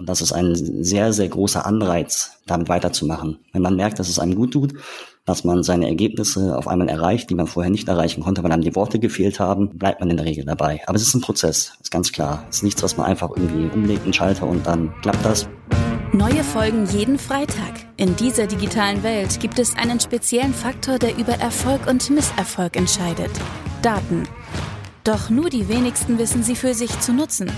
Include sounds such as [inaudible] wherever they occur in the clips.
Und das ist ein sehr, sehr großer Anreiz, damit weiterzumachen. Wenn man merkt, dass es einem gut tut, dass man seine Ergebnisse auf einmal erreicht, die man vorher nicht erreichen konnte, weil einem die Worte gefehlt haben, bleibt man in der Regel dabei. Aber es ist ein Prozess, ist ganz klar. Es ist nichts, was man einfach irgendwie umlegt, einen Schalter und dann klappt das. Neue Folgen jeden Freitag. In dieser digitalen Welt gibt es einen speziellen Faktor, der über Erfolg und Misserfolg entscheidet. Daten. Doch nur die wenigsten wissen sie für sich zu nutzen.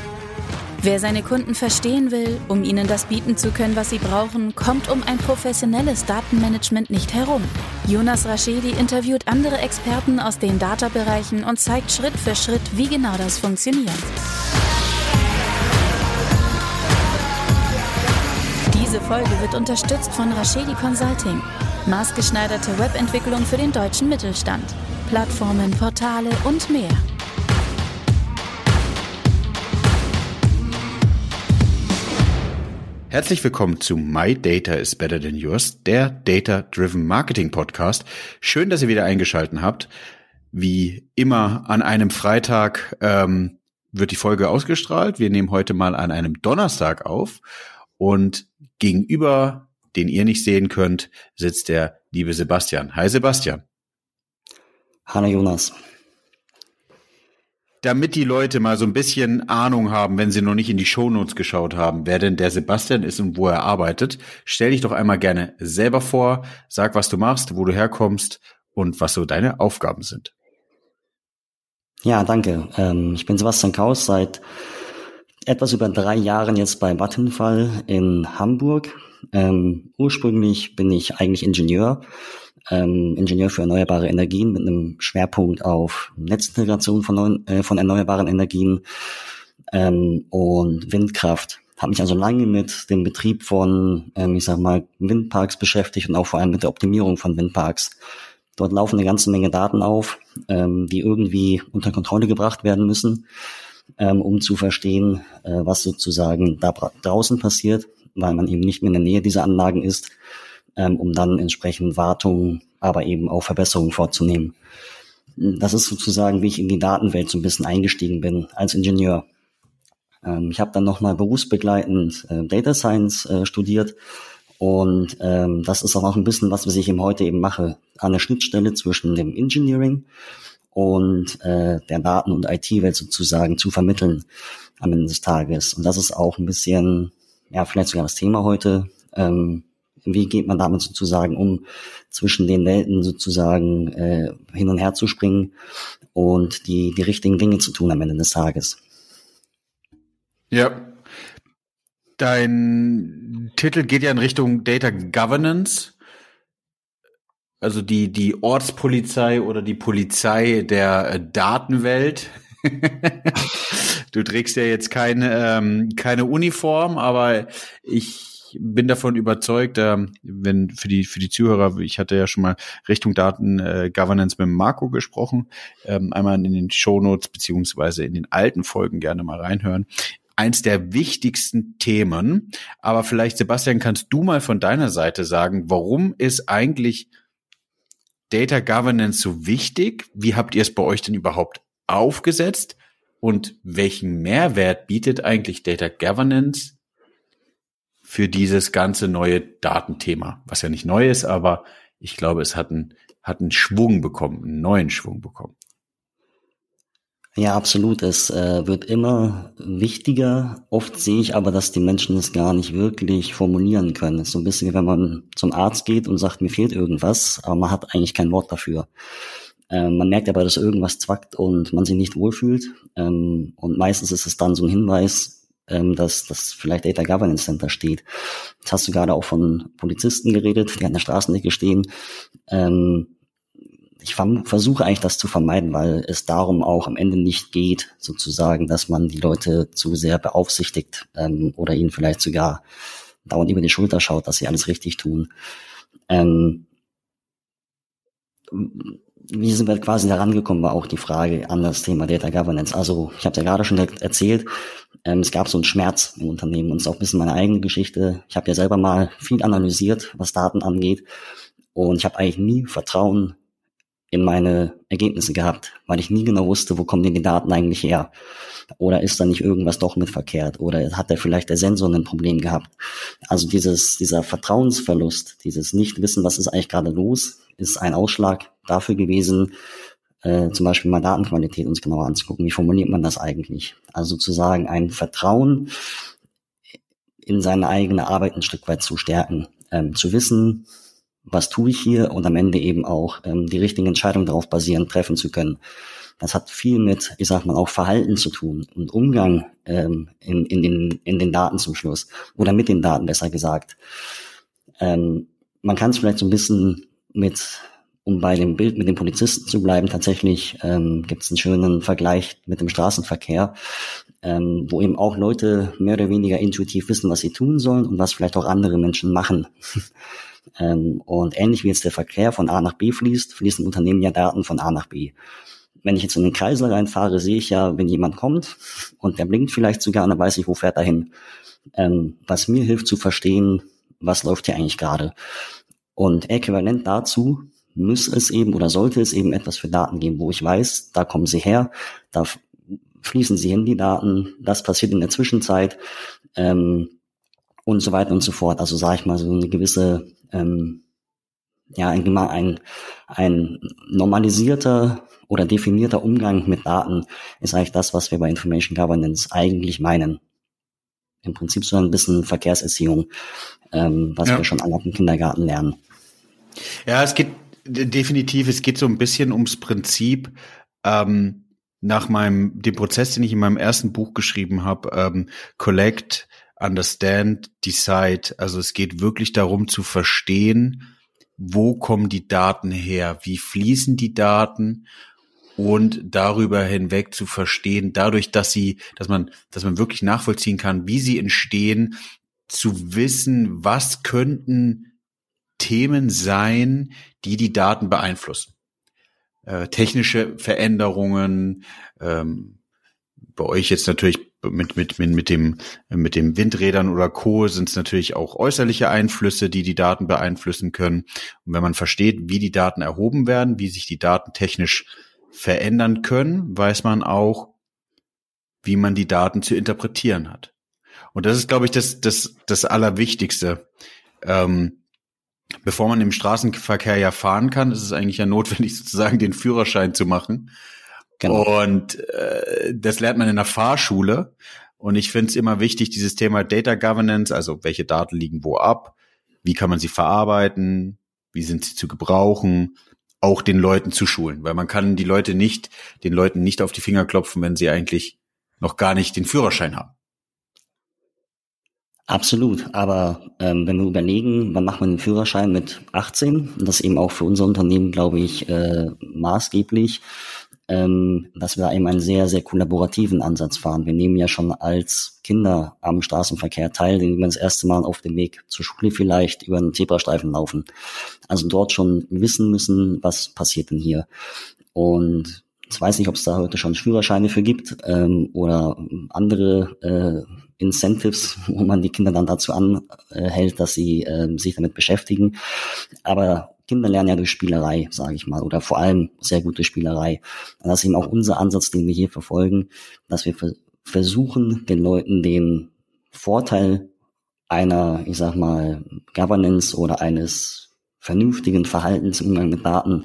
Wer seine Kunden verstehen will, um ihnen das bieten zu können, was sie brauchen, kommt um ein professionelles Datenmanagement nicht herum. Jonas Raschedi interviewt andere Experten aus den Data-Bereichen und zeigt Schritt für Schritt, wie genau das funktioniert. Diese Folge wird unterstützt von Raschedi Consulting. Maßgeschneiderte Webentwicklung für den deutschen Mittelstand. Plattformen, Portale und mehr. Herzlich willkommen zu My Data is Better Than Yours, der Data Driven Marketing Podcast. Schön, dass ihr wieder eingeschalten habt. Wie immer an einem Freitag ähm, wird die Folge ausgestrahlt. Wir nehmen heute mal an einem Donnerstag auf und gegenüber, den ihr nicht sehen könnt, sitzt der liebe Sebastian. Hi Sebastian. Hallo Jonas damit die Leute mal so ein bisschen Ahnung haben, wenn sie noch nicht in die Shownotes geschaut haben, wer denn der Sebastian ist und wo er arbeitet, stell dich doch einmal gerne selber vor, sag, was du machst, wo du herkommst und was so deine Aufgaben sind. Ja, danke. Ähm, ich bin Sebastian Kaus, seit etwas über drei Jahren jetzt bei Vattenfall in Hamburg. Ähm, ursprünglich bin ich eigentlich Ingenieur ähm, Ingenieur für erneuerbare Energien mit einem Schwerpunkt auf Netzintegration von, neuen, äh, von erneuerbaren Energien ähm, und Windkraft. Habe mich also lange mit dem Betrieb von, ähm, ich sag mal, Windparks beschäftigt und auch vor allem mit der Optimierung von Windparks. Dort laufen eine ganze Menge Daten auf, ähm, die irgendwie unter Kontrolle gebracht werden müssen, ähm, um zu verstehen, äh, was sozusagen da draußen passiert, weil man eben nicht mehr in der Nähe dieser Anlagen ist um dann entsprechend Wartungen, aber eben auch Verbesserungen vorzunehmen. Das ist sozusagen, wie ich in die Datenwelt so ein bisschen eingestiegen bin als Ingenieur. Ähm, ich habe dann nochmal berufsbegleitend äh, Data Science äh, studiert und ähm, das ist auch noch ein bisschen was, was ich eben heute eben mache, an der Schnittstelle zwischen dem Engineering und äh, der Daten- und IT-Welt sozusagen zu vermitteln am Ende des Tages. Und das ist auch ein bisschen, ja, vielleicht sogar das Thema heute, ähm, wie geht man damit sozusagen um, zwischen den Welten sozusagen äh, hin und her zu springen und die, die richtigen Dinge zu tun am Ende des Tages. Ja. Dein Titel geht ja in Richtung Data Governance. Also die, die Ortspolizei oder die Polizei der äh, Datenwelt. [laughs] du trägst ja jetzt keine, ähm, keine Uniform, aber ich bin davon überzeugt, äh, wenn für die für die Zuhörer, ich hatte ja schon mal Richtung Daten äh, Governance mit Marco gesprochen, ähm, einmal in den Shownotes beziehungsweise in den alten Folgen gerne mal reinhören. Eins der wichtigsten Themen, aber vielleicht Sebastian, kannst du mal von deiner Seite sagen, warum ist eigentlich Data Governance so wichtig? Wie habt ihr es bei euch denn überhaupt aufgesetzt? Und welchen Mehrwert bietet eigentlich Data Governance für dieses ganze neue Datenthema, was ja nicht neu ist, aber ich glaube, es hat einen, hat einen Schwung bekommen, einen neuen Schwung bekommen. Ja, absolut. Es äh, wird immer wichtiger. Oft sehe ich aber, dass die Menschen es gar nicht wirklich formulieren können. Es ist so ein bisschen wie wenn man zum Arzt geht und sagt, mir fehlt irgendwas, aber man hat eigentlich kein Wort dafür. Ähm, man merkt aber, dass irgendwas zwackt und man sich nicht wohlfühlt. Ähm, und meistens ist es dann so ein Hinweis, ähm, dass, dass vielleicht Data Governance Center steht. Jetzt hast du gerade auch von Polizisten geredet, die an der Straßenecke stehen. Ähm, ich versuche eigentlich das zu vermeiden, weil es darum auch am Ende nicht geht, sozusagen, dass man die Leute zu sehr beaufsichtigt ähm, oder ihnen vielleicht sogar dauernd über die Schulter schaut, dass sie alles richtig tun. Ähm, wie sind wir quasi da rangekommen, war auch die Frage an das Thema Data Governance. Also ich habe ja gerade schon erzählt, ähm, es gab so einen Schmerz im Unternehmen und es ist auch ein bisschen meine eigene Geschichte. Ich habe ja selber mal viel analysiert, was Daten angeht und ich habe eigentlich nie Vertrauen in meine Ergebnisse gehabt, weil ich nie genau wusste, wo kommen denn die Daten eigentlich her. Oder ist da nicht irgendwas doch mit verkehrt? Oder hat da vielleicht der Sensor ein Problem gehabt? Also dieses, dieser Vertrauensverlust, dieses Nichtwissen, was ist eigentlich gerade los, ist ein Ausschlag dafür gewesen, äh, zum Beispiel mal Datenqualität uns genauer anzugucken. Wie formuliert man das eigentlich? Also sozusagen ein Vertrauen in seine eigene Arbeit ein Stück weit zu stärken, ähm, zu wissen, was tue ich hier und am Ende eben auch ähm, die richtigen Entscheidungen darauf basierend treffen zu können. Das hat viel mit, ich sag mal, auch Verhalten zu tun und Umgang ähm, in, in, den, in den Daten zum Schluss oder mit den Daten besser gesagt. Ähm, man kann es vielleicht so ein bisschen mit, um bei dem Bild mit den Polizisten zu bleiben, tatsächlich ähm, gibt es einen schönen Vergleich mit dem Straßenverkehr, ähm, wo eben auch Leute mehr oder weniger intuitiv wissen, was sie tun sollen und was vielleicht auch andere Menschen machen. [laughs] ähm, und ähnlich wie jetzt der Verkehr von A nach B fließt, fließen Unternehmen ja Daten von A nach B wenn ich jetzt in den Kreisel reinfahre, sehe ich ja, wenn jemand kommt und der blinkt vielleicht sogar, dann weiß ich, wo fährt er hin. Ähm, was mir hilft zu verstehen, was läuft hier eigentlich gerade. Und äquivalent dazu muss es eben oder sollte es eben etwas für Daten geben, wo ich weiß, da kommen sie her, da fließen sie hin, die Daten, das passiert in der Zwischenzeit ähm, und so weiter und so fort. Also sage ich mal so eine gewisse, ähm, ja, ein, ein, ein normalisierter oder definierter Umgang mit Daten ist eigentlich das, was wir bei Information Governance eigentlich meinen. Im Prinzip so ein bisschen Verkehrserziehung, ähm, was ja. wir schon alle im Kindergarten lernen. Ja, es geht definitiv, es geht so ein bisschen ums Prinzip, ähm, nach meinem, dem Prozess, den ich in meinem ersten Buch geschrieben habe, ähm, Collect, Understand, Decide. Also es geht wirklich darum zu verstehen, wo kommen die Daten her, wie fließen die Daten und darüber hinweg zu verstehen, dadurch, dass sie, dass man, dass man wirklich nachvollziehen kann, wie sie entstehen, zu wissen, was könnten Themen sein, die die Daten beeinflussen. Äh, technische Veränderungen, ähm, bei euch jetzt natürlich mit, mit, mit, mit, dem, mit dem Windrädern oder Co. sind es natürlich auch äußerliche Einflüsse, die die Daten beeinflussen können. Und wenn man versteht, wie die Daten erhoben werden, wie sich die Daten technisch verändern können, weiß man auch, wie man die Daten zu interpretieren hat. Und das ist, glaube ich, das, das, das Allerwichtigste. Ähm, bevor man im Straßenverkehr ja fahren kann, ist es eigentlich ja notwendig, [laughs] sozusagen den Führerschein zu machen. Genau. Und äh, das lernt man in der Fahrschule. Und ich finde es immer wichtig, dieses Thema Data Governance, also welche Daten liegen wo ab, wie kann man sie verarbeiten, wie sind sie zu gebrauchen, auch den Leuten zu schulen, weil man kann die Leute nicht, den Leuten nicht auf die Finger klopfen, wenn sie eigentlich noch gar nicht den Führerschein haben. Absolut, aber ähm, wenn wir überlegen, wann macht man den Führerschein mit 18, und das eben auch für unser Unternehmen, glaube ich, äh, maßgeblich, ähm, dass wir eben einen sehr, sehr kollaborativen Ansatz fahren. Wir nehmen ja schon als Kinder am Straßenverkehr teil, indem wir das erste Mal auf dem Weg zur Schule vielleicht über einen Zebrastreifen laufen. Also dort schon wissen müssen, was passiert denn hier. Und ich weiß nicht, ob es da heute schon Führerscheine für gibt ähm, oder andere äh, Incentives, wo man die Kinder dann dazu anhält, dass sie äh, sich damit beschäftigen. Aber Kinder lernen ja durch Spielerei, sage ich mal, oder vor allem sehr gute Spielerei. Und das ist eben auch unser Ansatz, den wir hier verfolgen, dass wir versuchen, den Leuten den Vorteil einer, ich sag mal, Governance oder eines vernünftigen Verhaltens im Umgang mit Daten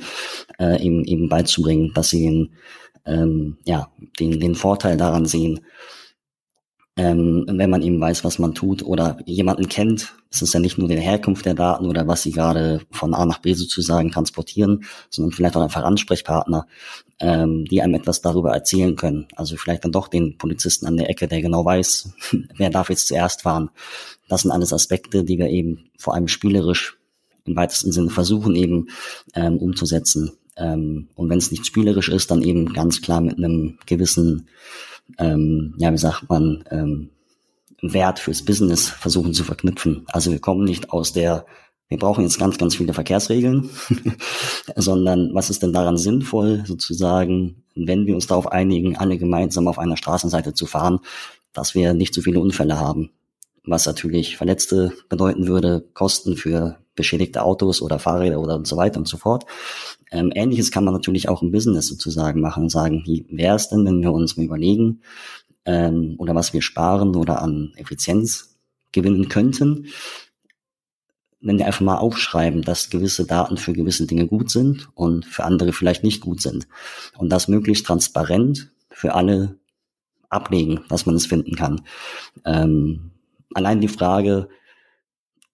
äh, eben, eben beizubringen, dass sie den, ähm, ja, den, den Vorteil daran sehen, ähm, wenn man eben weiß, was man tut oder jemanden kennt. Es ist ja nicht nur die Herkunft der Daten oder was sie gerade von A nach B sozusagen transportieren, sondern vielleicht auch einfach Ansprechpartner, ähm, die einem etwas darüber erzählen können. Also vielleicht dann doch den Polizisten an der Ecke, der genau weiß, [laughs] wer darf jetzt zuerst fahren. Das sind alles Aspekte, die wir eben vor allem spielerisch im weitesten Sinne versuchen eben ähm, umzusetzen. Ähm, und wenn es nicht spielerisch ist, dann eben ganz klar mit einem gewissen ähm, ja, wie sagt man, ähm, Wert fürs Business versuchen zu verknüpfen. Also wir kommen nicht aus der, wir brauchen jetzt ganz, ganz viele Verkehrsregeln, [laughs] sondern was ist denn daran sinnvoll, sozusagen, wenn wir uns darauf einigen, alle gemeinsam auf einer Straßenseite zu fahren, dass wir nicht so viele Unfälle haben. Was natürlich Verletzte bedeuten würde, Kosten für beschädigte Autos oder Fahrräder oder und so weiter und so fort. Ähm, Ähnliches kann man natürlich auch im Business sozusagen machen und sagen, wie wäre es denn, wenn wir uns mal überlegen, ähm, oder was wir sparen oder an Effizienz gewinnen könnten, wenn wir einfach mal aufschreiben, dass gewisse Daten für gewisse Dinge gut sind und für andere vielleicht nicht gut sind. Und das möglichst transparent für alle ablegen, dass man es finden kann. Ähm, allein die Frage,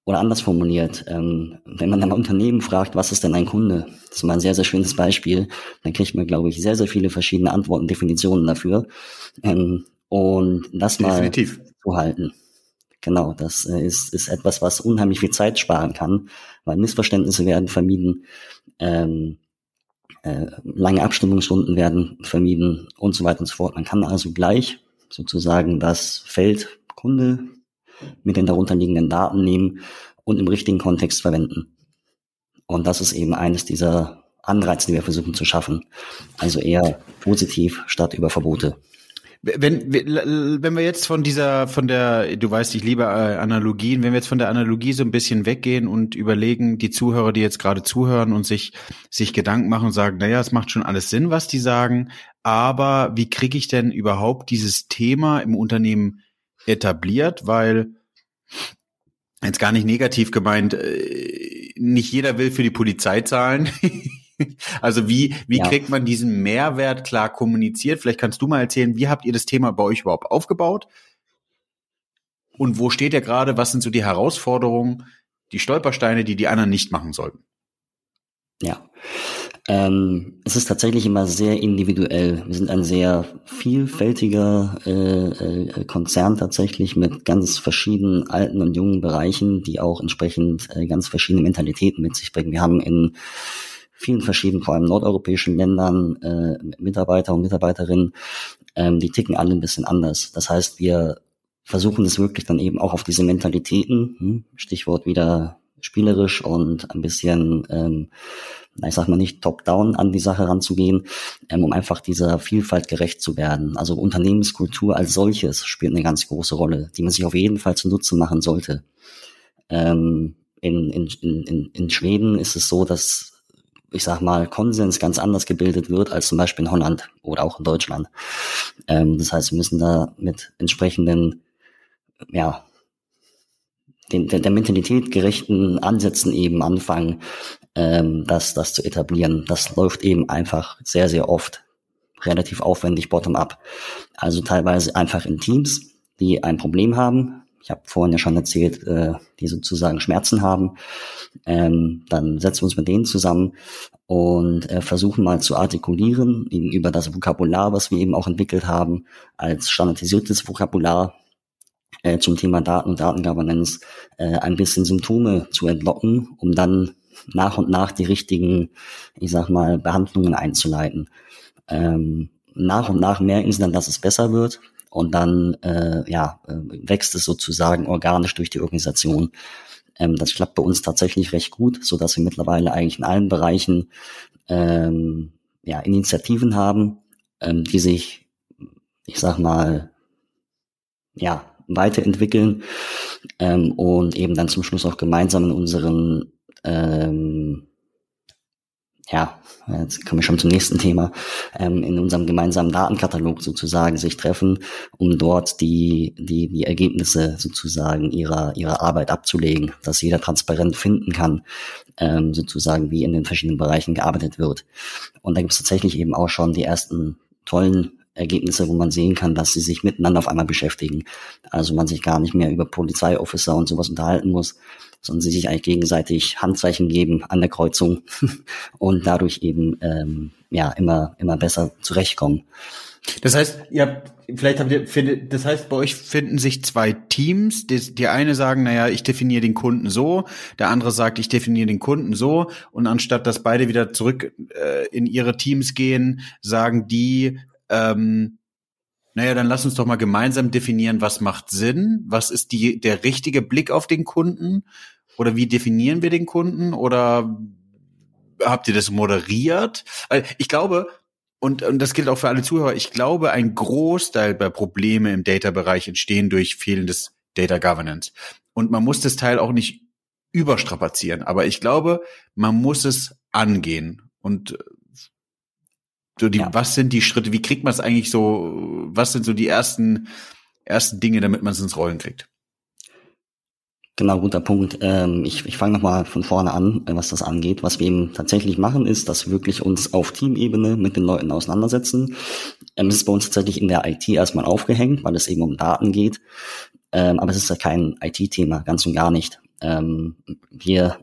oder anders formuliert, ähm, wenn man ein Unternehmen fragt, was ist denn ein Kunde? Das ist mal ein sehr, sehr schönes Beispiel. Dann kriegt man, glaube ich, sehr, sehr viele verschiedene Antworten, Definitionen dafür. Ähm, und das Definitiv. mal zu halten. Genau, das äh, ist, ist etwas, was unheimlich viel Zeit sparen kann, weil Missverständnisse werden vermieden, ähm, äh, lange Abstimmungsrunden werden vermieden und so weiter und so fort. Man kann also gleich sozusagen das Feld Kunde mit den darunterliegenden Daten nehmen und im richtigen Kontext verwenden. Und das ist eben eines dieser Anreize, die wir versuchen zu schaffen. Also eher positiv statt über Verbote. Wenn, wenn wir jetzt von dieser, von der, du weißt, ich liebe äh, Analogien, wenn wir jetzt von der Analogie so ein bisschen weggehen und überlegen, die Zuhörer, die jetzt gerade zuhören und sich, sich Gedanken machen und sagen, naja, es macht schon alles Sinn, was die sagen, aber wie kriege ich denn überhaupt dieses Thema im Unternehmen etabliert? Weil, jetzt gar nicht negativ gemeint, äh, nicht jeder will für die Polizei zahlen. [laughs] Also wie, wie ja. kriegt man diesen Mehrwert klar kommuniziert? Vielleicht kannst du mal erzählen, wie habt ihr das Thema bei euch überhaupt aufgebaut? Und wo steht ihr gerade? Was sind so die Herausforderungen, die Stolpersteine, die die anderen nicht machen sollten? Ja. Ähm, es ist tatsächlich immer sehr individuell. Wir sind ein sehr vielfältiger äh, äh, Konzern tatsächlich mit ganz verschiedenen alten und jungen Bereichen, die auch entsprechend äh, ganz verschiedene Mentalitäten mit sich bringen. Wir haben in vielen verschiedenen, vor allem nordeuropäischen Ländern, äh, Mitarbeiter und Mitarbeiterinnen, ähm, die ticken alle ein bisschen anders. Das heißt, wir versuchen es wirklich dann eben auch auf diese Mentalitäten, hm, Stichwort wieder spielerisch und ein bisschen, ähm, ich sag mal nicht top-down an die Sache ranzugehen, ähm, um einfach dieser Vielfalt gerecht zu werden. Also Unternehmenskultur als solches spielt eine ganz große Rolle, die man sich auf jeden Fall zunutze machen sollte. Ähm, in, in, in, in Schweden ist es so, dass ich sag mal, Konsens ganz anders gebildet wird als zum Beispiel in Holland oder auch in Deutschland. Ähm, das heißt, wir müssen da mit entsprechenden, ja, den, der, der Mentalität gerechten Ansätzen eben anfangen, ähm, das, das zu etablieren. Das läuft eben einfach sehr, sehr oft relativ aufwendig bottom-up. Also teilweise einfach in Teams, die ein Problem haben, ich habe vorhin ja schon erzählt, äh, die sozusagen Schmerzen haben, ähm, dann setzen wir uns mit denen zusammen und äh, versuchen mal zu artikulieren über das Vokabular, was wir eben auch entwickelt haben, als standardisiertes Vokabular äh, zum Thema Daten und Datengovernance, äh, ein bisschen Symptome zu entlocken, um dann nach und nach die richtigen, ich sag mal, Behandlungen einzuleiten. Ähm, nach und nach merken sie dann, dass es besser wird und dann äh, ja, äh, wächst es sozusagen organisch durch die Organisation. Ähm, das klappt bei uns tatsächlich recht gut, so dass wir mittlerweile eigentlich in allen Bereichen ähm, ja, Initiativen haben, ähm, die sich, ich sag mal, ja, weiterentwickeln ähm, und eben dann zum Schluss auch gemeinsam in unseren ähm, ja, jetzt kommen wir schon zum nächsten Thema, ähm, in unserem gemeinsamen Datenkatalog sozusagen sich treffen, um dort die, die, die Ergebnisse sozusagen ihrer, ihrer Arbeit abzulegen, dass jeder transparent finden kann, ähm, sozusagen wie in den verschiedenen Bereichen gearbeitet wird. Und da gibt es tatsächlich eben auch schon die ersten tollen Ergebnisse, wo man sehen kann, dass sie sich miteinander auf einmal beschäftigen. Also man sich gar nicht mehr über Polizeiofficer und sowas unterhalten muss, sondern sie sich eigentlich gegenseitig Handzeichen geben an der Kreuzung [laughs] und dadurch eben ähm, ja immer immer besser zurechtkommen. Das heißt, ihr habt, vielleicht habt ihr, findet, das heißt, bei euch finden sich zwei Teams. Die, die eine sagen, naja, ich definiere den Kunden so, der andere sagt, ich definiere den Kunden so. Und anstatt dass beide wieder zurück äh, in ihre Teams gehen, sagen die, ähm, naja, dann lass uns doch mal gemeinsam definieren, was macht Sinn, was ist die, der richtige Blick auf den Kunden oder wie definieren wir den Kunden oder habt ihr das moderiert? Ich glaube, und, und das gilt auch für alle Zuhörer, ich glaube, ein Großteil der Probleme im Data-Bereich entstehen durch fehlendes Data Governance. Und man muss das Teil auch nicht überstrapazieren. Aber ich glaube, man muss es angehen. Und so die, ja. was sind die Schritte? Wie kriegt man es eigentlich so? Was sind so die ersten, ersten Dinge, damit man es ins Rollen kriegt? Genau, guter Punkt. Ähm, ich ich fange nochmal von vorne an, äh, was das angeht. Was wir eben tatsächlich machen, ist, dass wir wirklich uns auf Teamebene mit den Leuten auseinandersetzen. Ähm, es ist bei uns tatsächlich in der IT erstmal aufgehängt, weil es eben um Daten geht. Ähm, aber es ist ja kein IT-Thema, ganz und gar nicht. Ähm, wir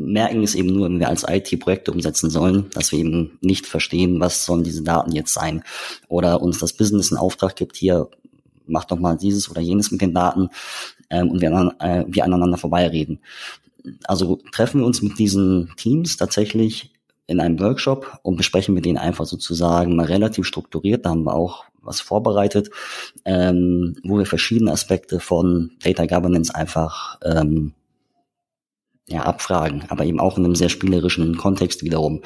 merken es eben nur, wenn wir als IT Projekte umsetzen sollen, dass wir eben nicht verstehen, was sollen diese Daten jetzt sein. Oder uns das Business einen Auftrag gibt, hier mach doch mal dieses oder jenes mit den Daten ähm, und wir, äh, wir aneinander vorbeireden. Also treffen wir uns mit diesen Teams tatsächlich in einem Workshop und besprechen mit denen einfach sozusagen mal relativ strukturiert. Da haben wir auch was vorbereitet, ähm, wo wir verschiedene Aspekte von Data Governance einfach ähm, ja, abfragen, aber eben auch in einem sehr spielerischen Kontext wiederum,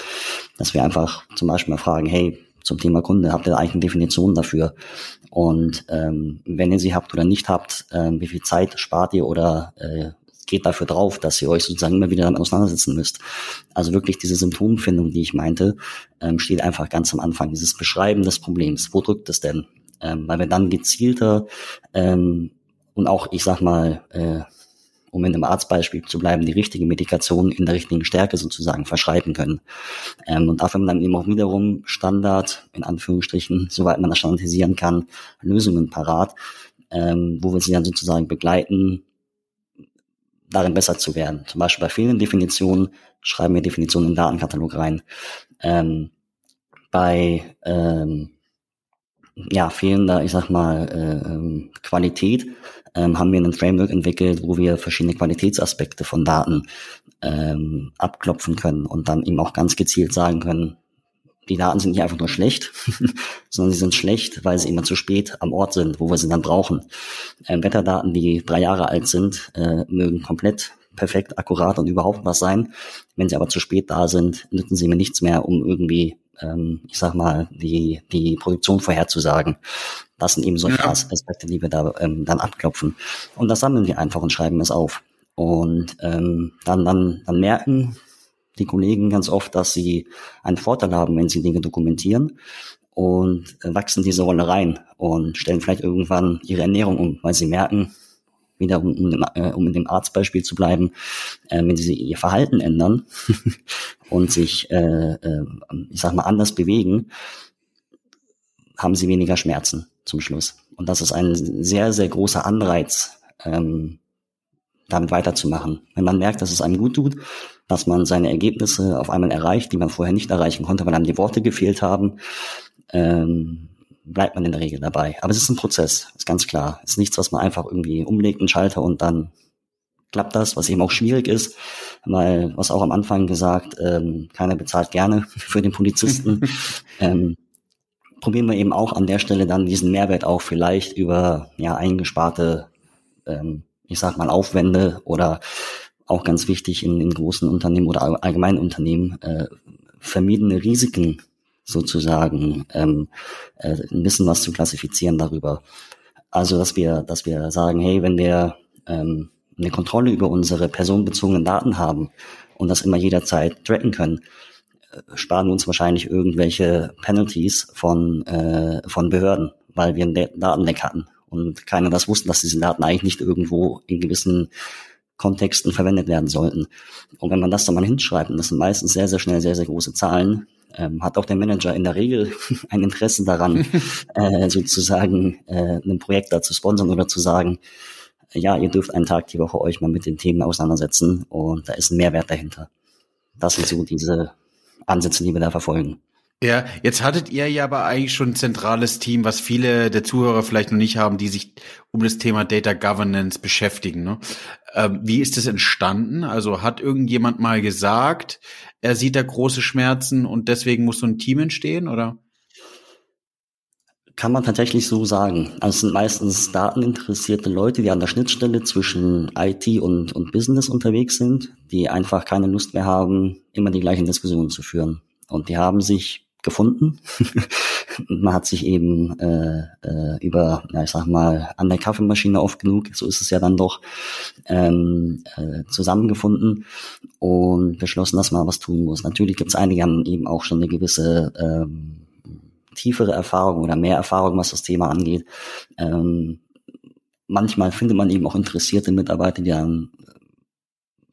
dass wir einfach zum Beispiel mal fragen, hey, zum Thema Kunde, habt ihr eigentlich eine Definition dafür? Und ähm, wenn ihr sie habt oder nicht habt, äh, wie viel Zeit spart ihr oder äh, geht dafür drauf, dass ihr euch sozusagen immer wieder damit auseinandersetzen müsst. Also wirklich diese Symptomfindung, die ich meinte, ähm, steht einfach ganz am Anfang. Dieses Beschreiben des Problems. Wo drückt es denn? Ähm, weil wir dann gezielter ähm, und auch, ich sag mal, äh, um in dem Arztbeispiel zu bleiben, die richtige Medikation in der richtigen Stärke sozusagen verschreiben können. Ähm, und dafür dann eben auch wiederum Standard, in Anführungsstrichen, soweit man das standardisieren kann, Lösungen parat, ähm, wo wir sie dann sozusagen begleiten, darin besser zu werden. Zum Beispiel bei fehlenden Definitionen schreiben wir Definitionen in den Datenkatalog rein. Ähm, bei ähm, ja, fehlender, ich sag mal, äh, ähm, Qualität ähm, haben wir ein Framework entwickelt, wo wir verschiedene Qualitätsaspekte von Daten ähm, abklopfen können und dann eben auch ganz gezielt sagen können, die Daten sind nicht einfach nur schlecht, [laughs] sondern sie sind schlecht, weil sie immer zu spät am Ort sind, wo wir sie dann brauchen. Ähm, Wetterdaten, die drei Jahre alt sind, äh, mögen komplett perfekt, akkurat und überhaupt was sein. Wenn sie aber zu spät da sind, nützen sie mir nichts mehr, um irgendwie, ähm, ich sag mal, die, die Produktion vorherzusagen. Das sind eben solche ja. Aspekte, die wir da ähm, dann abklopfen. Und das sammeln wir einfach und schreiben es auf. Und ähm, dann, dann, dann merken die Kollegen ganz oft, dass sie einen Vorteil haben, wenn sie Dinge dokumentieren und äh, wachsen diese Rolle rein und stellen vielleicht irgendwann ihre Ernährung um, weil sie merken, wieder um, um, äh, um in dem Arztbeispiel zu bleiben, äh, wenn sie ihr Verhalten ändern [laughs] und sich, äh, äh, ich sag mal, anders bewegen, haben sie weniger Schmerzen zum Schluss. Und das ist ein sehr, sehr großer Anreiz, ähm, damit weiterzumachen. Wenn man merkt, dass es einem gut tut, dass man seine Ergebnisse auf einmal erreicht, die man vorher nicht erreichen konnte, weil einem die Worte gefehlt haben, ähm, bleibt man in der Regel dabei. Aber es ist ein Prozess, ist ganz klar. Es ist nichts, was man einfach irgendwie umlegt, einen Schalter und dann klappt das, was eben auch schwierig ist, weil, was auch am Anfang gesagt, ähm, keiner bezahlt gerne [laughs] für den Polizisten. [laughs] ähm, probieren wir eben auch an der Stelle dann diesen Mehrwert auch vielleicht über ja eingesparte, ähm, ich sag mal Aufwände oder auch ganz wichtig in, in großen Unternehmen oder allgemeinen Unternehmen äh, vermiedene Risiken sozusagen ähm, äh, ein bisschen was zu klassifizieren darüber. Also dass wir, dass wir sagen, hey, wenn wir ähm, eine Kontrolle über unsere personenbezogenen Daten haben und das immer jederzeit tracken können, äh, sparen wir uns wahrscheinlich irgendwelche Penalties von, äh, von Behörden, weil wir einen Datenleck hatten und keiner das wusste, dass diese Daten eigentlich nicht irgendwo in gewissen Kontexten verwendet werden sollten. Und wenn man das dann mal hinschreibt, und das sind meistens sehr, sehr schnell sehr, sehr große Zahlen, ähm, hat auch der Manager in der Regel [laughs] ein Interesse daran, [laughs] äh, sozusagen äh, ein Projekt da zu sponsern oder zu sagen, ja, ihr dürft einen Tag die Woche euch mal mit den Themen auseinandersetzen und da ist ein Mehrwert dahinter. Das sind so diese Ansätze, die wir da verfolgen. Ja, jetzt hattet ihr ja aber eigentlich schon ein zentrales Team, was viele der Zuhörer vielleicht noch nicht haben, die sich um das Thema Data Governance beschäftigen. Ne? Ähm, wie ist das entstanden? Also hat irgendjemand mal gesagt, er sieht da große Schmerzen und deswegen muss so ein Team entstehen, oder? Kann man tatsächlich so sagen. Also es sind meistens dateninteressierte Leute, die an der Schnittstelle zwischen IT und, und Business unterwegs sind, die einfach keine Lust mehr haben, immer die gleichen Diskussionen zu führen. Und die haben sich gefunden. [laughs] man hat sich eben äh, äh, über, ja, ich sag mal, an der Kaffeemaschine oft genug, so ist es ja dann doch, ähm, äh, zusammengefunden und beschlossen, dass man was tun muss. Natürlich gibt es einige, haben eben auch schon eine gewisse ähm, tiefere Erfahrung oder mehr Erfahrung, was das Thema angeht. Ähm, manchmal findet man eben auch interessierte Mitarbeiter, die dann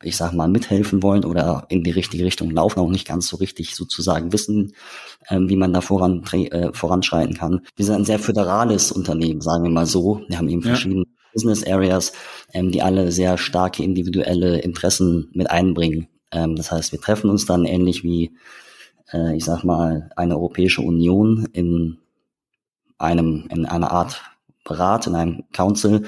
ich sag mal, mithelfen wollen oder in die richtige Richtung laufen, auch nicht ganz so richtig sozusagen wissen, ähm, wie man da voran, äh, voranschreiten kann. Wir sind ein sehr föderales Unternehmen, sagen wir mal so. Wir haben eben ja. verschiedene Business Areas, ähm, die alle sehr starke individuelle Interessen mit einbringen. Ähm, das heißt, wir treffen uns dann ähnlich wie, äh, ich sag mal, eine Europäische Union in einem, in einer Art Rat, in einem Council,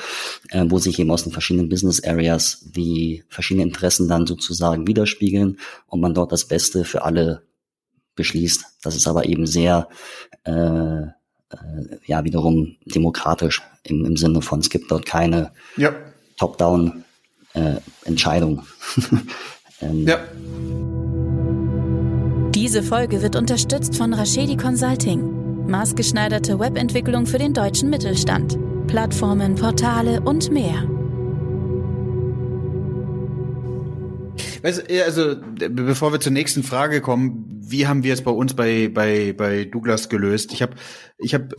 äh, wo sich eben aus den verschiedenen Business Areas die verschiedenen Interessen dann sozusagen widerspiegeln und man dort das Beste für alle beschließt. Das ist aber eben sehr, äh, äh, ja, wiederum demokratisch im, im Sinne von, es gibt dort keine ja. Top-Down äh, Entscheidung. [laughs] ähm, ja. Diese Folge wird unterstützt von Rashedi Consulting. Maßgeschneiderte Webentwicklung für den deutschen Mittelstand. Plattformen, Portale und mehr. Also, bevor wir zur nächsten Frage kommen, wie haben wir es bei uns bei bei bei Douglas gelöst? Ich habe ich habe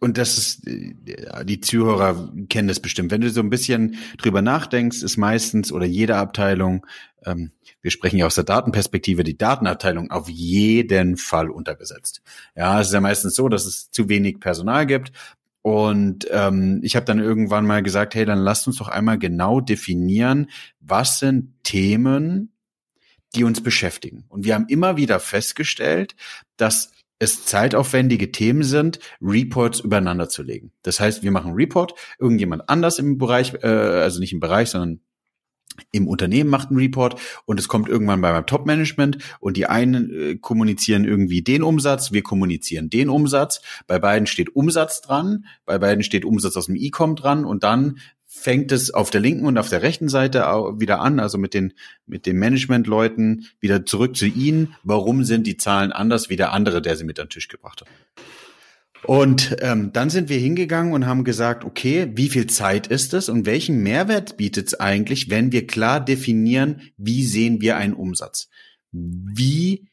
und das ist, die Zuhörer kennen das bestimmt. Wenn du so ein bisschen drüber nachdenkst, ist meistens oder jede Abteilung, ähm, wir sprechen ja aus der Datenperspektive, die Datenabteilung auf jeden Fall unterbesetzt. Ja, es ist ja meistens so, dass es zu wenig Personal gibt. Und ähm, ich habe dann irgendwann mal gesagt, hey, dann lasst uns doch einmal genau definieren, was sind Themen, die uns beschäftigen. Und wir haben immer wieder festgestellt, dass es zeitaufwendige Themen sind, Reports übereinander zu legen. Das heißt, wir machen Report, irgendjemand anders im Bereich, äh, also nicht im Bereich, sondern im Unternehmen macht einen Report und es kommt irgendwann bei meinem Top-Management und die einen äh, kommunizieren irgendwie den Umsatz, wir kommunizieren den Umsatz. Bei beiden steht Umsatz dran, bei beiden steht Umsatz aus dem E-Com dran und dann fängt es auf der linken und auf der rechten Seite wieder an, also mit den, mit den Managementleuten wieder zurück zu ihnen. Warum sind die Zahlen anders wie der andere, der sie mit an den Tisch gebracht hat? Und ähm, dann sind wir hingegangen und haben gesagt, okay, wie viel Zeit ist es und welchen Mehrwert bietet es eigentlich, wenn wir klar definieren, wie sehen wir einen Umsatz? Wie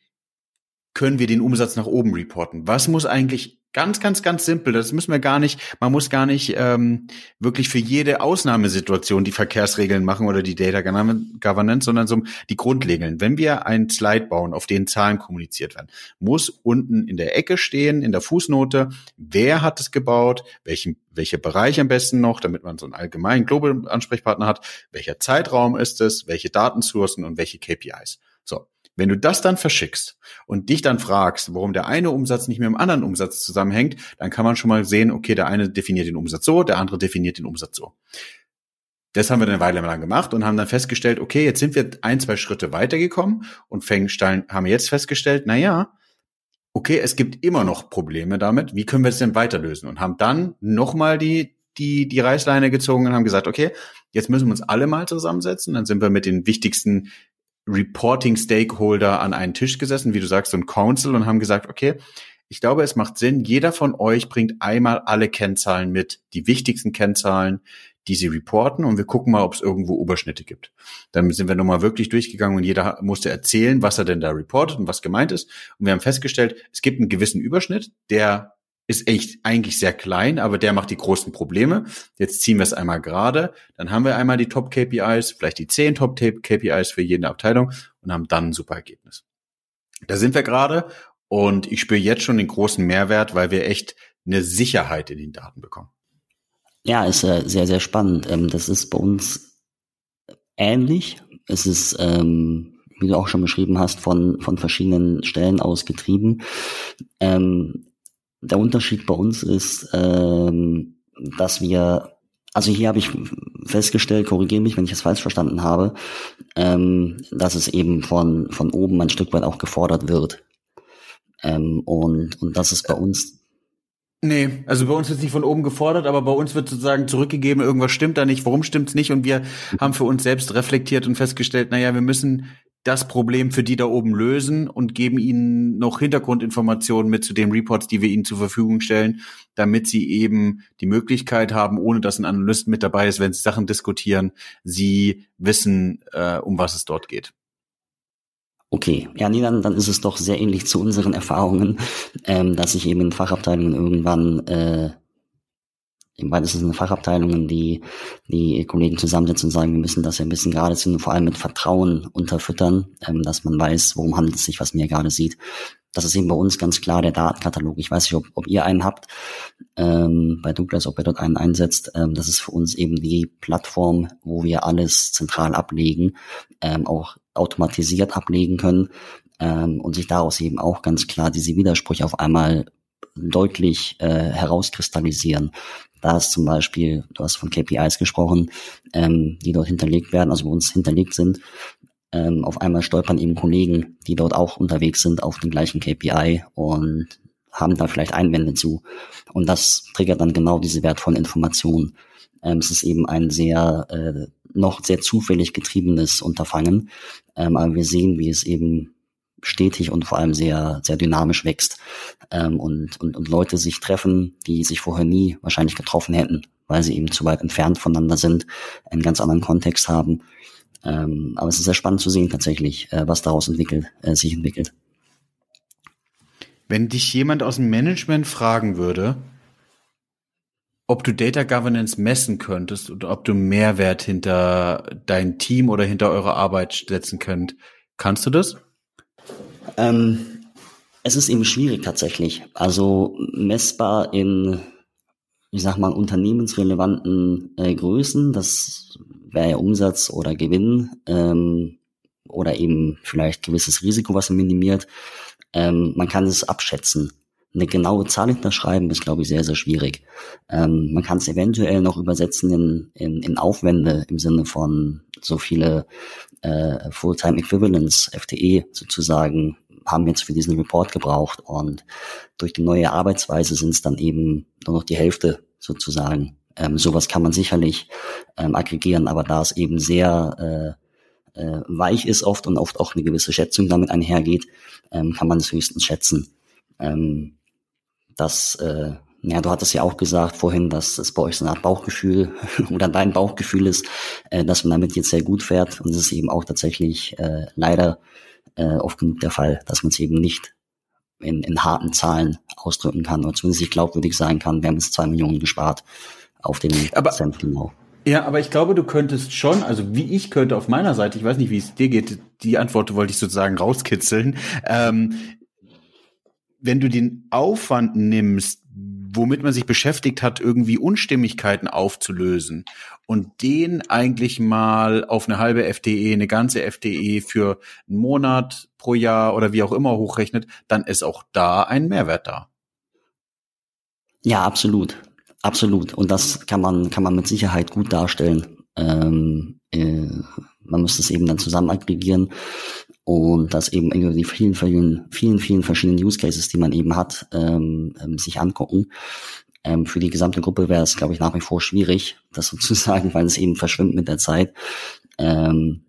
können wir den Umsatz nach oben reporten? Was muss eigentlich Ganz, ganz, ganz simpel. Das müssen wir gar nicht, man muss gar nicht ähm, wirklich für jede Ausnahmesituation die Verkehrsregeln machen oder die Data Governance, sondern so die Grundregeln. Wenn wir ein Slide bauen, auf den Zahlen kommuniziert werden, muss unten in der Ecke stehen, in der Fußnote, wer hat es gebaut, welchen, welcher Bereich am besten noch, damit man so einen allgemeinen Global-Ansprechpartner hat, welcher Zeitraum ist es, welche Datensourcen und welche KPIs. So. Wenn du das dann verschickst und dich dann fragst, warum der eine Umsatz nicht mit dem anderen Umsatz zusammenhängt, dann kann man schon mal sehen, okay, der eine definiert den Umsatz so, der andere definiert den Umsatz so. Das haben wir dann eine Weile lang gemacht und haben dann festgestellt, okay, jetzt sind wir ein, zwei Schritte weitergekommen und haben jetzt festgestellt, na ja, okay, es gibt immer noch Probleme damit. Wie können wir es denn weiter lösen? Und haben dann nochmal die, die, die Reißleine gezogen und haben gesagt, okay, jetzt müssen wir uns alle mal zusammensetzen. Dann sind wir mit den wichtigsten Reporting-Stakeholder an einen Tisch gesessen, wie du sagst, so ein Council und haben gesagt, okay, ich glaube, es macht Sinn, jeder von euch bringt einmal alle Kennzahlen mit, die wichtigsten Kennzahlen, die sie reporten und wir gucken mal, ob es irgendwo Überschnitte gibt. Dann sind wir nochmal wirklich durchgegangen und jeder musste erzählen, was er denn da reportet und was gemeint ist. Und wir haben festgestellt, es gibt einen gewissen Überschnitt, der ist echt eigentlich sehr klein, aber der macht die großen Probleme. Jetzt ziehen wir es einmal gerade, dann haben wir einmal die Top KPIs, vielleicht die zehn Top KPIs für jede Abteilung und haben dann ein super Ergebnis. Da sind wir gerade und ich spüre jetzt schon den großen Mehrwert, weil wir echt eine Sicherheit in den Daten bekommen. Ja, ist äh, sehr, sehr spannend. Ähm, das ist bei uns ähnlich. Es ist, ähm, wie du auch schon beschrieben hast, von, von verschiedenen Stellen aus getrieben. Ähm, der Unterschied bei uns ist, ähm, dass wir, also hier habe ich festgestellt, korrigiere mich, wenn ich es falsch verstanden habe, ähm, dass es eben von, von oben ein Stück weit auch gefordert wird. Ähm, und, und das ist bei uns Nee, also bei uns wird nicht von oben gefordert, aber bei uns wird sozusagen zurückgegeben, irgendwas stimmt da nicht, warum stimmt's nicht? Und wir haben für uns selbst reflektiert und festgestellt, naja, wir müssen das Problem für die da oben lösen und geben ihnen noch Hintergrundinformationen mit zu den Reports, die wir ihnen zur Verfügung stellen, damit sie eben die Möglichkeit haben, ohne dass ein Analyst mit dabei ist, wenn sie Sachen diskutieren, sie wissen, äh, um was es dort geht. Okay, ja, nee, dann, dann ist es doch sehr ähnlich zu unseren Erfahrungen, ähm, dass ich eben in Fachabteilungen irgendwann äh, weil es sind Fachabteilungen, die die Kollegen zusammensetzen und sagen, wir müssen das ja ein bisschen gerade ziehen und vor allem mit Vertrauen unterfüttern, ähm, dass man weiß, worum handelt es sich, was mir gerade sieht. Das ist eben bei uns ganz klar der Datenkatalog. Ich weiß nicht, ob, ob ihr einen habt ähm, bei Douglas, ob ihr dort einen einsetzt. Ähm, das ist für uns eben die Plattform, wo wir alles zentral ablegen, ähm, auch automatisiert ablegen können ähm, und sich daraus eben auch ganz klar diese Widersprüche auf einmal deutlich äh, herauskristallisieren. Da ist zum Beispiel, du hast von KPIs gesprochen, ähm, die dort hinterlegt werden, also bei uns hinterlegt sind. Ähm, auf einmal stolpern eben Kollegen, die dort auch unterwegs sind, auf den gleichen KPI und haben da vielleicht Einwände zu. Und das triggert dann genau diese wertvollen Informationen. Ähm, es ist eben ein sehr, äh, noch sehr zufällig getriebenes Unterfangen, ähm, aber wir sehen, wie es eben stetig und vor allem sehr, sehr dynamisch wächst ähm, und, und, und Leute sich treffen, die sich vorher nie wahrscheinlich getroffen hätten, weil sie eben zu weit entfernt voneinander sind, einen ganz anderen Kontext haben. Ähm, aber es ist sehr spannend zu sehen tatsächlich, äh, was daraus entwickelt, äh, sich entwickelt. Wenn dich jemand aus dem Management fragen würde, ob du Data Governance messen könntest oder ob du Mehrwert hinter dein Team oder hinter eure Arbeit setzen könnt, kannst du das? Ähm, es ist eben schwierig tatsächlich. Also messbar in, ich sag mal, unternehmensrelevanten äh, Größen, das wäre ja Umsatz oder Gewinn ähm, oder eben vielleicht gewisses Risiko, was minimiert. Ähm, man kann es abschätzen. Eine genaue Zahl hinterschreiben ist, glaube ich, sehr, sehr schwierig. Ähm, man kann es eventuell noch übersetzen in, in, in Aufwände im Sinne von so viele äh, Fulltime Equivalents, FTE sozusagen, haben jetzt für diesen Report gebraucht und durch die neue Arbeitsweise sind es dann eben nur noch die Hälfte sozusagen. Ähm, sowas kann man sicherlich ähm, aggregieren, aber da es eben sehr äh, äh, weich ist oft und oft auch eine gewisse Schätzung damit einhergeht, ähm, kann man es höchstens schätzen. Ähm, das, äh, ja, du hattest ja auch gesagt vorhin, dass es bei euch so eine Art Bauchgefühl [laughs] oder dein Bauchgefühl ist, äh, dass man damit jetzt sehr gut fährt. Und es ist eben auch tatsächlich äh, leider äh, oft genug der Fall, dass man es eben nicht in, in harten Zahlen ausdrücken kann oder zumindest nicht glaubwürdig sein kann, wir haben jetzt zwei Millionen gespart auf den aber, Cent genau. Ja, aber ich glaube, du könntest schon, also wie ich könnte auf meiner Seite, ich weiß nicht, wie es dir geht, die Antwort wollte ich sozusagen rauskitzeln. Ähm, wenn du den Aufwand nimmst, womit man sich beschäftigt hat, irgendwie Unstimmigkeiten aufzulösen und den eigentlich mal auf eine halbe FTE, eine ganze FTE für einen Monat pro Jahr oder wie auch immer hochrechnet, dann ist auch da ein Mehrwert da. Ja, absolut. Absolut. Und das kann man, kann man mit Sicherheit gut darstellen. Ähm, äh, man müsste es eben dann zusammen aggregieren und das eben über die vielen, vielen, vielen, vielen verschiedenen Use Cases, die man eben hat, ähm, ähm, sich angucken. Ähm, für die gesamte Gruppe wäre es, glaube ich, nach wie vor schwierig, [laughs] das sozusagen, weil es eben verschwimmt mit der Zeit. Ähm,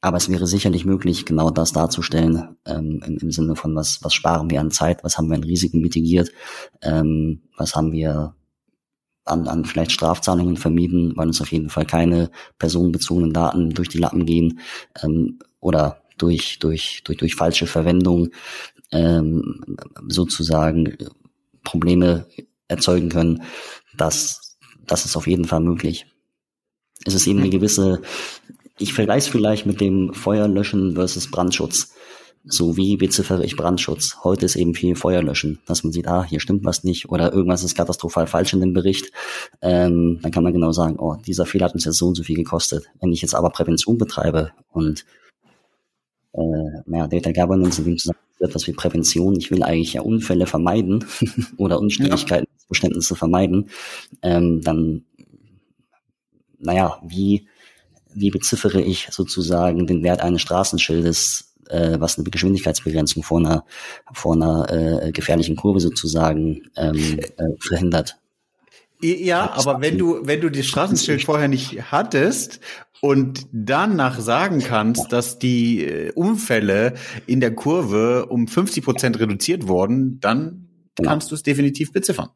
aber es wäre sicherlich möglich, genau das darzustellen, ähm, im, im Sinne von was, was sparen wir an Zeit, was haben wir an Risiken mitigiert, ähm, was haben wir an, an vielleicht Strafzahlungen vermieden, weil uns auf jeden Fall keine personenbezogenen Daten durch die Lappen gehen ähm, oder durch, durch, durch, durch falsche Verwendung ähm, sozusagen Probleme erzeugen können. Das, das ist auf jeden Fall möglich. Es ist eben eine gewisse, ich vergleiche es vielleicht mit dem Feuerlöschen versus Brandschutz so wie beziffere ich Brandschutz. Heute ist eben viel Feuerlöschen, dass man sieht, ah, hier stimmt was nicht oder irgendwas ist katastrophal falsch in dem Bericht. Ähm, dann kann man genau sagen, oh, dieser Fehler hat uns jetzt so und so viel gekostet. Wenn ich jetzt aber Prävention betreibe und äh, naja, Data Governance in dem Zusammenhang etwas wie Prävention, ich will eigentlich ja Unfälle vermeiden [laughs] oder Unstimmigkeiten, ja. Verständnisse vermeiden, ähm, dann, naja, wie, wie beziffere ich sozusagen den Wert eines Straßenschildes äh, was eine Geschwindigkeitsbegrenzung vor einer, vor einer äh, gefährlichen Kurve sozusagen ähm, äh, verhindert. Ja, aber wenn du, wenn du das Straßenschild vorher nicht hattest und danach sagen kannst, dass die äh, Unfälle in der Kurve um 50 Prozent reduziert wurden, dann genau. kannst du es definitiv beziffern.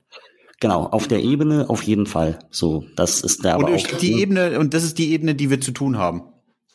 Genau, auf der Ebene auf jeden Fall. So, das ist der. Und aber auch, die Ebene und das ist die Ebene, die wir zu tun haben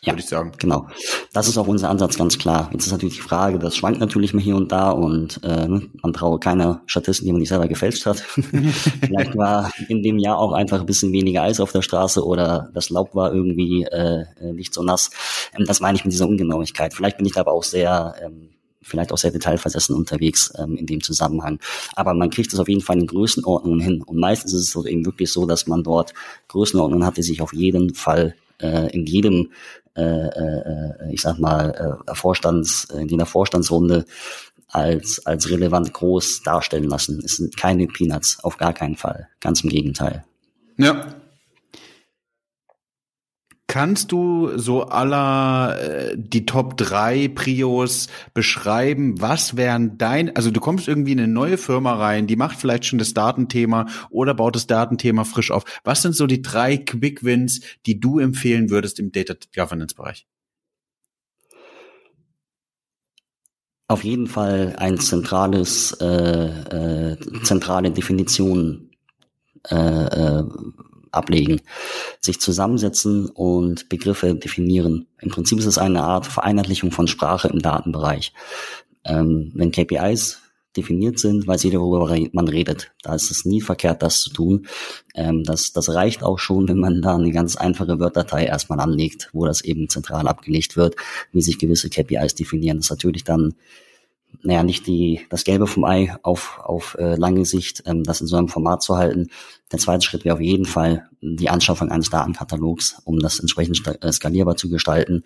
ja, würde ich sagen. Genau. Das ist auch unser Ansatz ganz klar. Jetzt ist natürlich die Frage, das schwankt natürlich mal hier und da und äh, man traue keiner Statisten, die man nicht selber gefälscht hat. [laughs] Vielleicht war in dem Jahr auch einfach ein bisschen weniger Eis auf der Straße oder das Laub war irgendwie äh, nicht so nass. Ähm, das meine ich mit dieser Ungenauigkeit. Vielleicht bin ich da aber auch sehr ähm, vielleicht auch sehr detailversessen unterwegs ähm, in dem Zusammenhang. Aber man kriegt es auf jeden Fall in Größenordnungen hin. Und meistens ist es eben wirklich so, dass man dort Größenordnungen hat, die sich auf jeden Fall äh, in jedem äh, äh, ich sag mal, äh, Vorstands, in jeder Vorstandsrunde als, als relevant groß darstellen lassen. Es sind keine Peanuts, auf gar keinen Fall. Ganz im Gegenteil. Ja, Kannst du so aller äh, die Top 3 Prios beschreiben? Was wären dein, also du kommst irgendwie in eine neue Firma rein, die macht vielleicht schon das Datenthema oder baut das Datenthema frisch auf. Was sind so die drei Quick Wins, die du empfehlen würdest im Data Governance Bereich? Auf jeden Fall ein zentrales, äh, äh, zentrale Definition äh, äh, ablegen, sich zusammensetzen und Begriffe definieren. Im Prinzip ist es eine Art Vereinheitlichung von Sprache im Datenbereich. Ähm, wenn KPIs definiert sind, weiß jeder, worüber man redet. Da ist es nie verkehrt, das zu tun. Ähm, das, das reicht auch schon, wenn man da eine ganz einfache Word-Datei erstmal anlegt, wo das eben zentral abgelegt wird, wie sich gewisse KPIs definieren. Das ist natürlich dann naja, nicht die, das Gelbe vom Ei auf, auf äh, lange Sicht, ähm, das in so einem Format zu halten. Der zweite Schritt wäre auf jeden Fall die Anschaffung eines Datenkatalogs, um das entsprechend äh, skalierbar zu gestalten.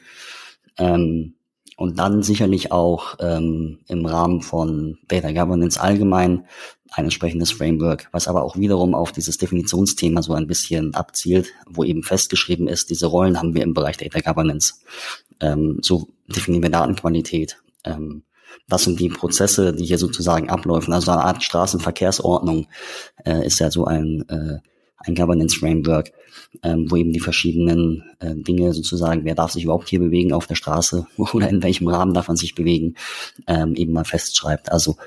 Ähm, und dann sicherlich auch ähm, im Rahmen von Data Governance allgemein ein entsprechendes Framework, was aber auch wiederum auf dieses Definitionsthema so ein bisschen abzielt, wo eben festgeschrieben ist, diese Rollen haben wir im Bereich Data Governance. Ähm, so definieren wir Datenqualität. Ähm, was sind die Prozesse, die hier sozusagen abläufen. Also eine Art Straßenverkehrsordnung äh, ist ja so ein, äh, ein Governance Framework, ähm, wo eben die verschiedenen äh, Dinge sozusagen, wer darf sich überhaupt hier bewegen auf der Straße [laughs] oder in welchem Rahmen darf man sich bewegen, ähm, eben mal festschreibt. Also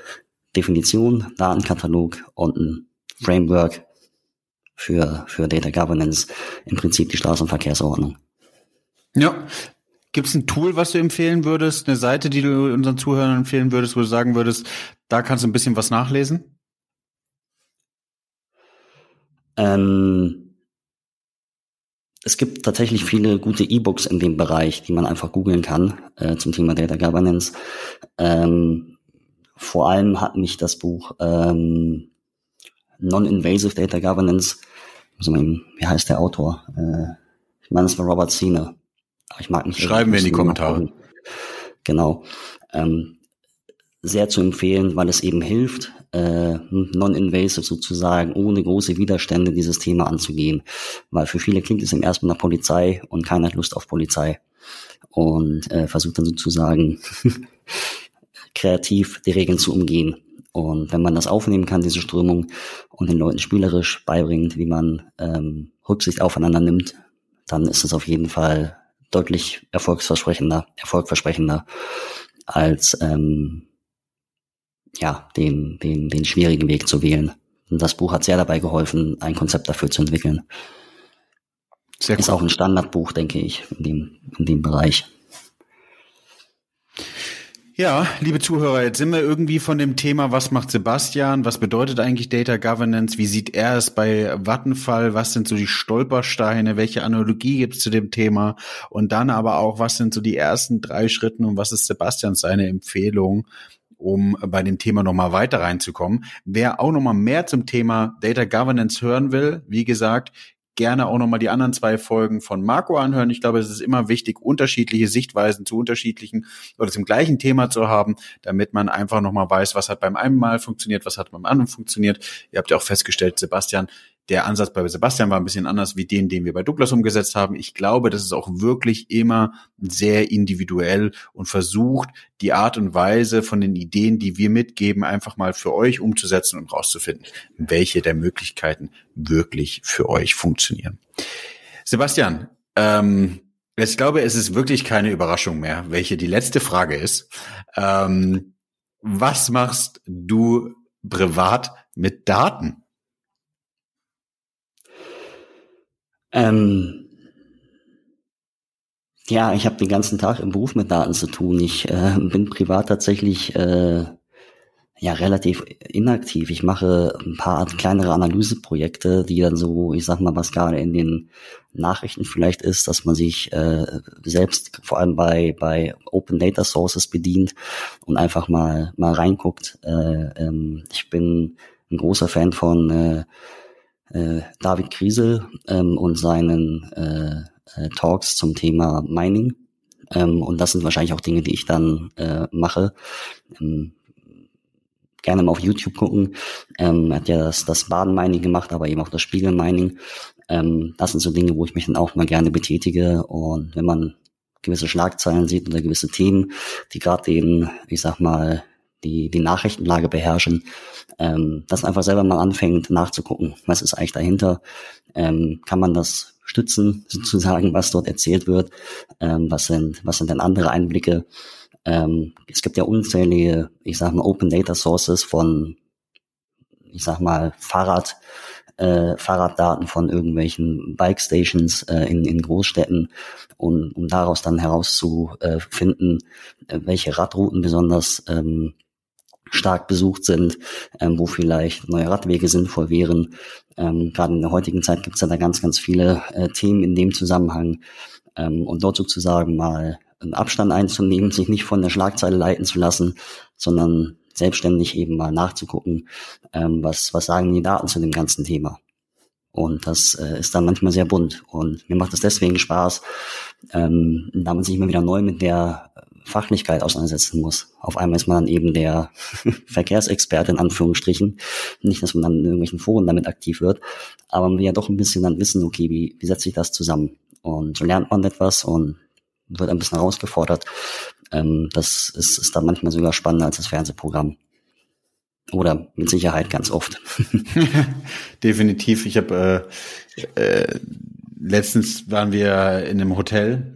Definition, Datenkatalog und ein Framework für, für Data Governance, im Prinzip die Straßenverkehrsordnung. Ja, Gibt es ein Tool, was du empfehlen würdest, eine Seite, die du unseren Zuhörern empfehlen würdest, wo du sagen würdest, da kannst du ein bisschen was nachlesen? Ähm, es gibt tatsächlich viele gute E-Books in dem Bereich, die man einfach googeln kann äh, zum Thema Data Governance. Ähm, vor allem hat mich das Buch ähm, Non-Invasive Data Governance, also, wie heißt der Autor? Äh, ich meine, es war Robert Sina. Ich mag nicht. Schreiben wir in die Kommentare. Genau. Ähm, sehr zu empfehlen, weil es eben hilft, äh, non-invasive sozusagen, ohne große Widerstände dieses Thema anzugehen. Weil für viele klingt es im ersten nach Polizei und keiner hat Lust auf Polizei. Und äh, versucht dann sozusagen [laughs] kreativ die Regeln zu umgehen. Und wenn man das aufnehmen kann, diese Strömung, und den Leuten spielerisch beibringt, wie man ähm, Rücksicht aufeinander nimmt, dann ist es auf jeden Fall deutlich erfolgsversprechender, erfolgversprechender als ähm, ja, den, den, den schwierigen Weg zu wählen. Und das Buch hat sehr dabei geholfen, ein Konzept dafür zu entwickeln. Sehr Ist auch ein Standardbuch, denke ich, in dem, in dem Bereich. Ja, liebe Zuhörer, jetzt sind wir irgendwie von dem Thema, was macht Sebastian, was bedeutet eigentlich Data Governance, wie sieht er es bei Vattenfall, was sind so die Stolpersteine, welche Analogie gibt es zu dem Thema und dann aber auch, was sind so die ersten drei Schritten und was ist Sebastian seine Empfehlung, um bei dem Thema nochmal weiter reinzukommen. Wer auch nochmal mehr zum Thema Data Governance hören will, wie gesagt, gerne auch nochmal die anderen zwei Folgen von Marco anhören. Ich glaube, es ist immer wichtig, unterschiedliche Sichtweisen zu unterschiedlichen oder zum gleichen Thema zu haben, damit man einfach nochmal weiß, was hat beim einen Mal funktioniert, was hat beim anderen funktioniert. Ihr habt ja auch festgestellt, Sebastian der Ansatz bei Sebastian war ein bisschen anders wie den, den wir bei Douglas umgesetzt haben. Ich glaube, das ist auch wirklich immer sehr individuell und versucht, die Art und Weise von den Ideen, die wir mitgeben, einfach mal für euch umzusetzen und rauszufinden, welche der Möglichkeiten wirklich für euch funktionieren. Sebastian, ähm, ich glaube, es ist wirklich keine Überraschung mehr, welche die letzte Frage ist. Ähm, was machst du privat mit Daten? Ähm, ja, ich habe den ganzen Tag im Beruf mit Daten zu tun. Ich äh, bin privat tatsächlich äh, ja relativ inaktiv. Ich mache ein paar kleinere Analyseprojekte, die dann so, ich sag mal, was gerade in den Nachrichten vielleicht ist, dass man sich äh, selbst vor allem bei bei Open Data Sources bedient und einfach mal mal reinguckt. Äh, ähm, ich bin ein großer Fan von äh, äh, David Kriesel ähm, und seinen äh, äh, Talks zum Thema Mining. Ähm, und das sind wahrscheinlich auch Dinge, die ich dann äh, mache. Ähm, gerne mal auf YouTube gucken. Ähm, er hat ja das, das Baden-Mining gemacht, aber eben auch das Spiegel-Mining. Ähm, das sind so Dinge, wo ich mich dann auch mal gerne betätige. Und wenn man gewisse Schlagzeilen sieht oder gewisse Themen, die gerade den, ich sag mal, die, die Nachrichtenlage beherrschen, ähm, dass einfach selber mal anfängt nachzugucken, was ist eigentlich dahinter, ähm, kann man das stützen, [laughs] sozusagen, was dort erzählt wird, ähm, was sind, was sind denn andere Einblicke. Ähm, es gibt ja unzählige, ich sag mal, Open Data Sources von, ich sag mal, Fahrrad, äh, Fahrraddaten von irgendwelchen Bike Stations äh, in, in Großstädten, um, um daraus dann herauszufinden, äh, welche Radrouten besonders ähm, stark besucht sind, ähm, wo vielleicht neue Radwege sinnvoll wären. Ähm, Gerade in der heutigen Zeit gibt es ja da ganz, ganz viele äh, Themen in dem Zusammenhang. Ähm, und dort sozusagen mal einen Abstand einzunehmen, [laughs] sich nicht von der Schlagzeile leiten zu lassen, sondern selbstständig eben mal nachzugucken, ähm, was, was sagen die Daten zu dem ganzen Thema. Und das äh, ist dann manchmal sehr bunt. Und mir macht es deswegen Spaß, ähm, da man sich immer wieder neu mit der Fachlichkeit auseinandersetzen muss. Auf einmal ist man dann eben der [laughs] Verkehrsexperte in Anführungsstrichen. Nicht, dass man dann in irgendwelchen Foren damit aktiv wird, aber man will ja doch ein bisschen dann wissen, okay, wie, wie setzt sich das zusammen? Und so lernt man etwas und wird ein bisschen herausgefordert. Ähm, das ist, ist dann manchmal sogar spannender als das Fernsehprogramm. Oder mit Sicherheit ganz oft. [laughs] Definitiv. Ich habe äh, äh, letztens waren wir in einem Hotel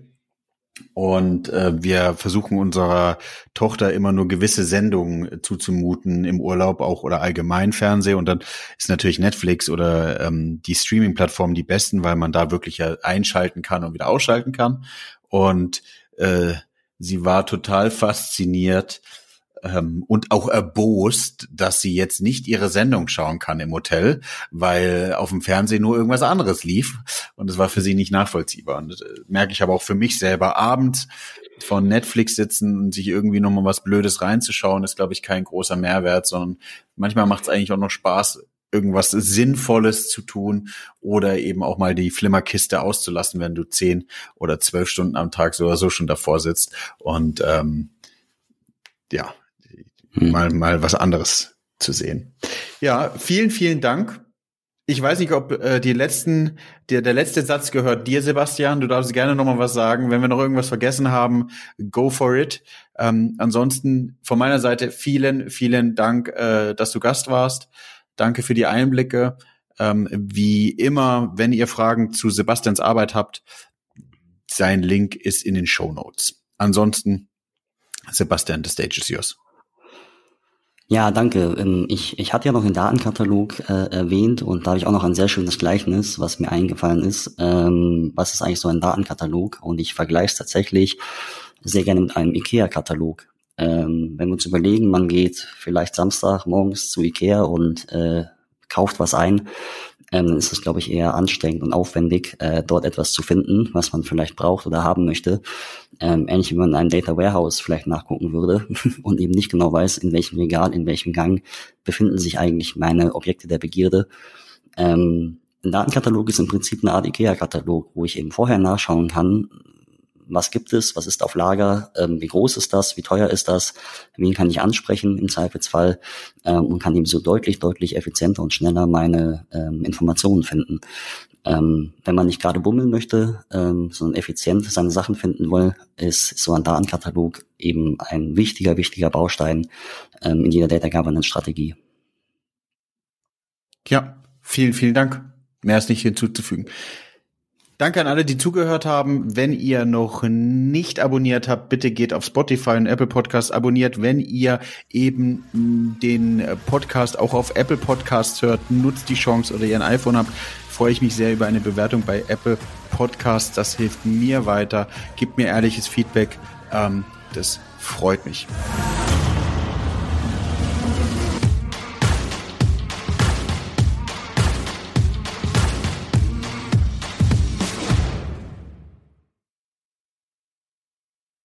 und äh, wir versuchen unserer Tochter immer nur gewisse Sendungen zuzumuten im Urlaub auch oder allgemein Fernseh. Und dann ist natürlich Netflix oder ähm, die Streaming-Plattformen die besten, weil man da wirklich ja einschalten kann und wieder ausschalten kann. Und äh, sie war total fasziniert ähm, und auch erbost, dass sie jetzt nicht ihre Sendung schauen kann im Hotel, weil auf dem Fernsehen nur irgendwas anderes lief und es war für sie nicht nachvollziehbar. Und das äh, merke ich aber auch für mich selber abends von Netflix sitzen und sich irgendwie nochmal was Blödes reinzuschauen, ist, glaube ich, kein großer Mehrwert, sondern manchmal macht es eigentlich auch noch Spaß, irgendwas Sinnvolles zu tun oder eben auch mal die Flimmerkiste auszulassen, wenn du zehn oder zwölf Stunden am Tag so oder so schon davor sitzt. Und ähm, ja, hm. mal, mal was anderes zu sehen. Ja, vielen, vielen Dank. Ich weiß nicht, ob äh, die letzten, der, der letzte Satz gehört dir, Sebastian. Du darfst gerne noch mal was sagen. Wenn wir noch irgendwas vergessen haben, go for it. Ähm, ansonsten von meiner Seite vielen, vielen Dank, äh, dass du Gast warst. Danke für die Einblicke. Ähm, wie immer, wenn ihr Fragen zu Sebastians Arbeit habt, sein Link ist in den Show Notes. Ansonsten, Sebastian, the stage is yours. Ja, danke. Ähm, ich, ich hatte ja noch den Datenkatalog äh, erwähnt und da habe ich auch noch ein sehr schönes Gleichnis, was mir eingefallen ist. Ähm, was ist eigentlich so ein Datenkatalog? Und ich vergleiche es tatsächlich sehr gerne mit einem IKEA-Katalog. Ähm, wenn wir uns überlegen, man geht vielleicht Samstag morgens zu IKEA und äh, kauft was ein, ähm, ist es, glaube ich, eher anstrengend und aufwendig, äh, dort etwas zu finden, was man vielleicht braucht oder haben möchte. Ähm, ähnlich wie man in einem Data Warehouse vielleicht nachgucken würde [laughs] und eben nicht genau weiß, in welchem Regal, in welchem Gang befinden sich eigentlich meine Objekte der Begierde. Ähm, ein Datenkatalog ist im Prinzip eine Art IKEA-Katalog, wo ich eben vorher nachschauen kann, was gibt es, was ist auf Lager, ähm, wie groß ist das, wie teuer ist das, wen kann ich ansprechen im Zweifelsfall ähm, und kann eben so deutlich, deutlich effizienter und schneller meine ähm, Informationen finden. Ähm, wenn man nicht gerade bummeln möchte, ähm, sondern effizient seine Sachen finden will, ist so ein Datenkatalog eben ein wichtiger, wichtiger Baustein ähm, in jeder Data Governance Strategie. Ja, vielen, vielen Dank. Mehr ist nicht hinzuzufügen. Danke an alle, die zugehört haben. Wenn ihr noch nicht abonniert habt, bitte geht auf Spotify und Apple Podcast abonniert. Wenn ihr eben den Podcast auch auf Apple Podcasts hört, nutzt die Chance oder ihr ein iPhone habt, freue ich mich sehr über eine Bewertung bei Apple Podcasts. Das hilft mir weiter. Gebt mir ehrliches Feedback. Ähm, das freut mich.